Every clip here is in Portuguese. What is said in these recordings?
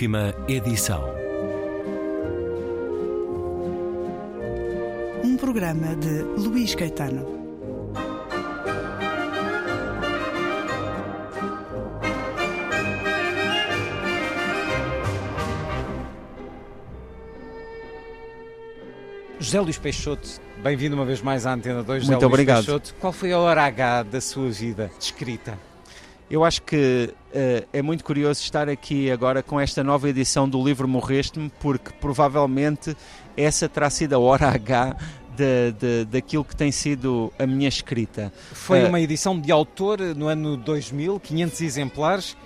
Última edição. Um programa de Luís Caetano. José Luís Peixoto, bem-vindo uma vez mais à Antena 2. José Muito Luís obrigado. Peixoto, qual foi a hora H da sua vida descrita? Eu acho que eh, é muito curioso estar aqui agora com esta nova edição do livro Morreste-me, porque provavelmente essa terá sido a hora H de, de- daquilo que tem sido a minha escrita. Foi Eh, uma edição de autor no ano 2000, 500 exemplares.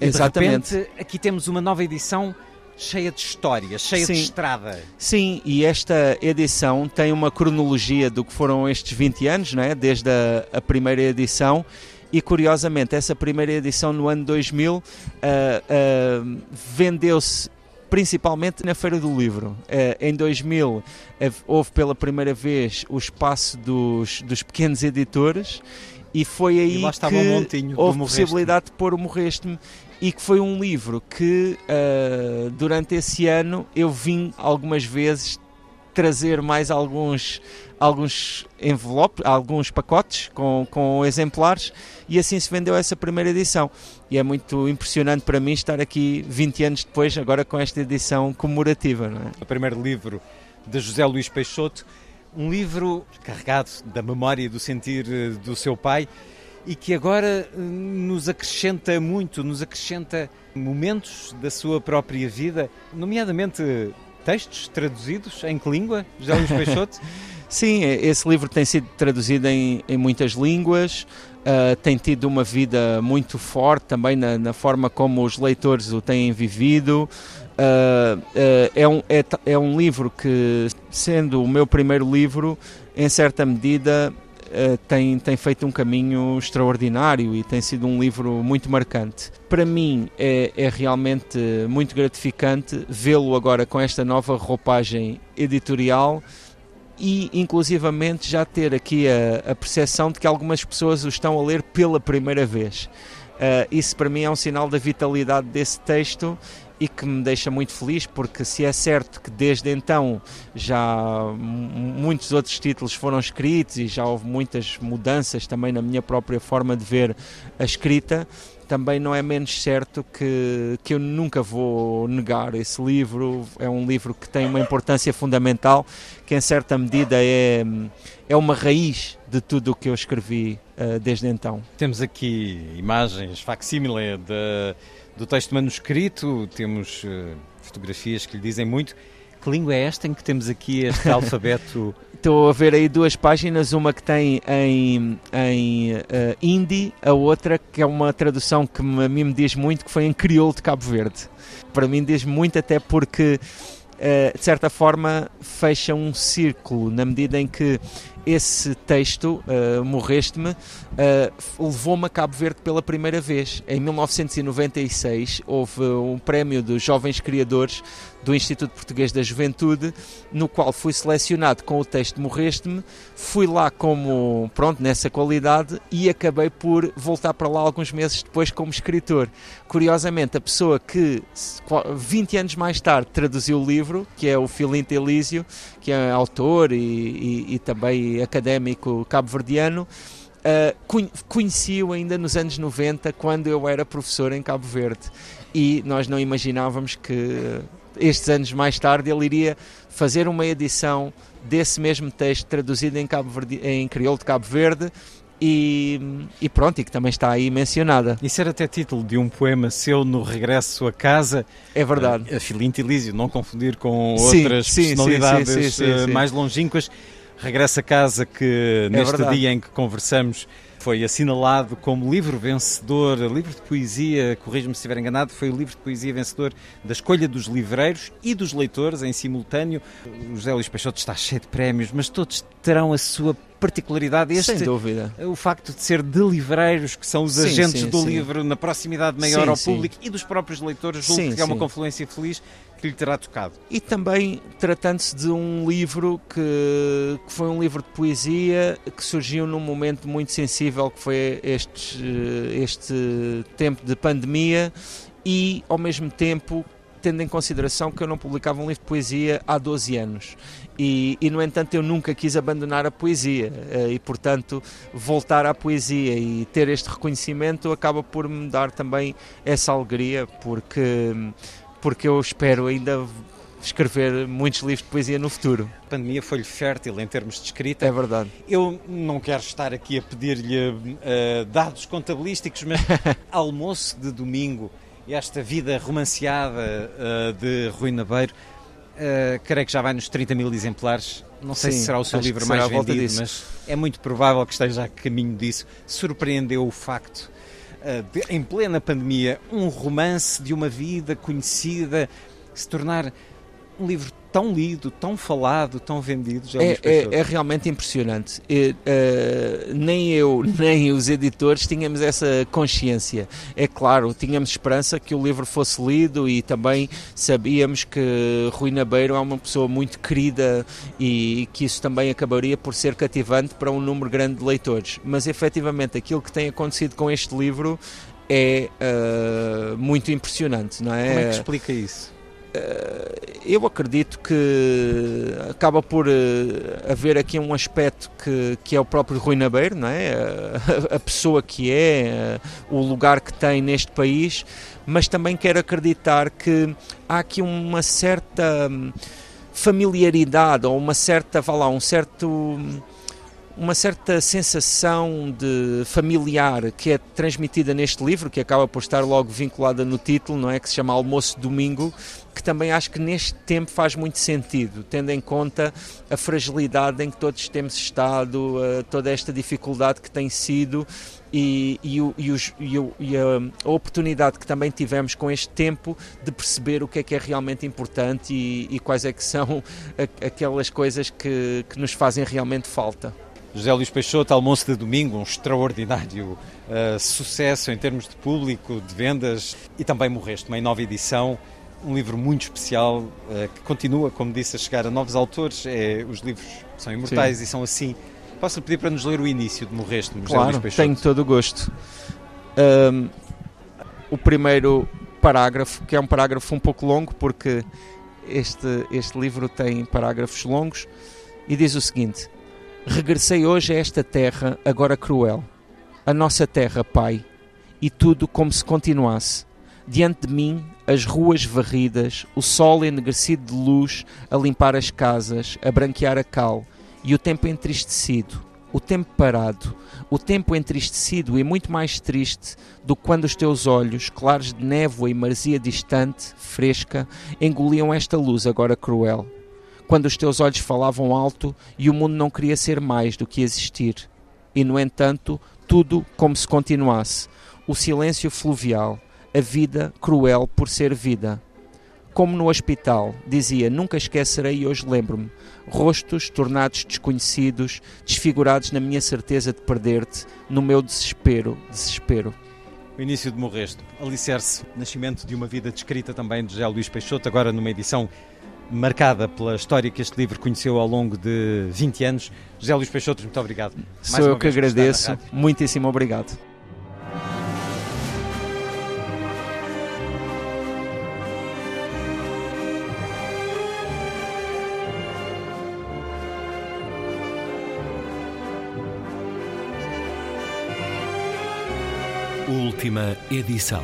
E Exatamente. De repente, aqui temos uma nova edição cheia de história, cheia de Sim. estrada. Sim, e esta edição tem uma cronologia do que foram estes 20 anos, não é? desde a, a primeira edição. E curiosamente, essa primeira edição no ano 2000 ah, ah, vendeu-se principalmente na Feira do Livro. Ah, em 2000 ah, houve pela primeira vez o espaço dos, dos pequenos editores e foi aí E que montinho do houve possibilidade de pôr o Morreste-me e que foi um livro que ah, durante esse ano eu vim algumas vezes trazer mais alguns alguns envelopes, alguns pacotes com, com exemplares e assim se vendeu essa primeira edição. E é muito impressionante para mim estar aqui 20 anos depois, agora com esta edição comemorativa. Não é? O primeiro livro de José Luís Peixoto, um livro carregado da memória e do sentir eh, do seu pai e que agora eh, nos acrescenta muito, nos acrescenta momentos da sua própria vida, nomeadamente textos traduzidos em que língua, José Luís Peixoto? Sim, esse livro tem sido traduzido em, em muitas línguas, ah, tem tido uma vida muito forte também na, na forma como os leitores o têm vivido. Ah, ah, é, um, é, é um livro que, sendo o meu primeiro livro, em certa medida ah, tem, tem feito um caminho extraordinário e tem sido um livro muito marcante. Para mim é, é realmente muito gratificante vê-lo agora com esta nova roupagem editorial e inclusivamente já ter aqui a, a percepção de que algumas pessoas o estão a ler pela primeira vez. Ah, isso para mim é um sinal da vitalidade desse texto e que me deixa muito feliz porque se é certo que desde então já muitos outros títulos foram escritos e já houve muitas mudanças também na minha própria forma de ver a escrita, também não é menos certo que, que eu nunca vou negar esse livro. É um livro que tem uma importância fundamental, que em certa medida é, é uma raiz de tudo o que eu escrevi ah, desde então. Temos aqui imagens facsímile de- do texto manuscrito, temos eh, fotografias que lhe dizem muito. Que língua é esta em que temos aqui este alfabeto? Estou a ver aí duas páginas, uma que tem em, em eh, hindi, a outra que é uma tradução que me- a mim me diz muito, que foi em crioulo de Cabo Verde. Para mim diz muito até porque, eh, de certa forma, fecha um círculo, na medida em que esse texto, eh, Morreste-me, eh, levou-me a Cabo Verde pela primeira vez. Em 1996 houve um prémio dos jovens criadores do Instituto Português da Juventude, no qual fui selecionado com o texto Morreste-me, fui lá como, pronto, nessa qualidade e acabei por voltar para lá alguns meses depois como escritor. Curiosamente, a pessoa que se- qua- 20 anos mais tarde traduziu o livro, que é o Filinto Elísio, que é autor e, e- e também académico cabo-verdiano, Uh, conhe- conheci-o ainda nos anos 90, quando eu era professor em Cabo Verde. E nós não imaginávamos que uh, estes anos mais tarde ele iria fazer uma edição desse mesmo texto traduzido em, Cabo Verde, em crioulo de Cabo Verde e, e pronto, e que também está aí mencionada. Isso era até título de um poema seu no regresso a casa. É verdade. A Filinto Elísio, não confundir com Sim, outras sim, personalidades eh, sim. mais longínquas. Regresso a casa que neste verdade. dia em que conversamos foi assinalado como livro vencedor, livro de poesia, corrijo-me se estiver enganado, foi o livro de poesia vencedor da escolha dos livreiros e dos leitores em simultâneo. O José Luís Peixoto está cheio de prémios, mas todos terão a sua particularidade. Este, Sem dúvida. o facto de ser de livreiros, que são os Sim, agentes sim, do sim. livro na proximidade maior ao público e dos próprios leitores, julgo que é uma confluência feliz. Que lhe terá tocado. E também tratando-se de um livro que, que, foi um livro de poesia que surgiu num momento muito sensível que foi este, este tempo de pandemia e ao mesmo tempo tendo em consideração que eu não publicava um livro de poesia há 12 anos. E, e, no entanto, eu nunca quis abandonar a poesia eh, e, portanto, voltar à poesia e ter este reconhecimento acaba por me dar também essa alegria, porque, porque eu espero ainda escrever muitos livros de poesia no futuro. A pandemia foi-lhe fértil em termos de escrita. É verdade. Eu não quero estar aqui a pedir-lhe uh, dados contabilísticos, mas almoço de domingo esta vida romanceada uh, de Rui Nabeiro, uh, creio que já vai nos 30 mil exemplares. Não sei Sim, se será o seu livro mais vendido, mas é muito provável que esteja a caminho disso. Surpreendeu o facto em plena pandemia, um romance de uma vida conhecida se tornar um livro tão lido, tão falado, tão vendido. Já é, é, é, realmente impressionante. uh, nem eu, nem os editores tínhamos essa consciência. É claro, tínhamos esperança que o livro fosse lido e também sabíamos que Rui Nabeiro é uma pessoa muito querida e que isso também acabaria por ser cativante para um número grande de leitores. Mas efetivamente aquilo que tem acontecido com este livro é uh, muito impressionante, não é? Como é que explica isso? Eh, eu acredito que acaba por eh, haver aqui um aspecto que, que é o próprio Rui Nabeiro, não é? a, a pessoa que é, eh, o lugar que tem neste país, mas também quero acreditar que há aqui uma certa hum, familiaridade ou uma certa, vá lá, um certo hum, uma certa sensação de familiar que é transmitida neste livro, que acaba por estar logo vinculada no título, não é? Que se chama Almoço Domingo, que também acho que neste tempo faz muito sentido, tendo em conta a fragilidade em que todos temos estado, uh, toda esta dificuldade que tem sido e, e, e, os, e, a, oportunidade que também tivemos com este tempo de perceber o que é que é realmente importante e, quais é que são aquelas coisas que, que nos fazem realmente falta. José Luís Peixoto, Almoço de Domingo, um extraordinário uh, sucesso em termos de público, de vendas e também Morreste, uma nova edição, um livro muito especial uh, que continua, como disse, a chegar a novos autores. É, os livros são imortais Sim. e são assim. Posso pedir para nos ler o início de Morreste, José claro, Luís Peixoto? tenho todo o gosto. Um, o primeiro parágrafo, que é um parágrafo um pouco longo, porque este, este livro tem parágrafos longos, e diz o seguinte Regressei hoje a esta terra, agora cruel. A nossa terra, Pai, e tudo como se continuasse. Diante de mim, as ruas varridas, o sol enegrecido de luz a limpar as casas, a branquear a cal, e o tempo entristecido, o tempo parado, o tempo entristecido e muito mais triste do que quando os teus olhos, claros de névoa e marzia distante, fresca, engoliam esta luz agora cruel quando os teus olhos falavam alto e o mundo não queria ser mais do que existir. E, no entanto, tudo como se continuasse. O silêncio fluvial, a vida cruel por ser vida. Como no hospital, dizia: Nunca esquecerei e hoje lembro-me. Rostos tornados desconhecidos, desfigurados na minha certeza de perder-te, no meu desespero, desespero. O início de Morreste, alicerce, nascimento de uma vida descrita também de José Luís Peixoto, agora numa edição marcada pela história que este livro conheceu ao longo de 20 anos. José Luís Peixoto, muito obrigado. Sou eu que agradeço. Muitíssimo obrigado. Última edição.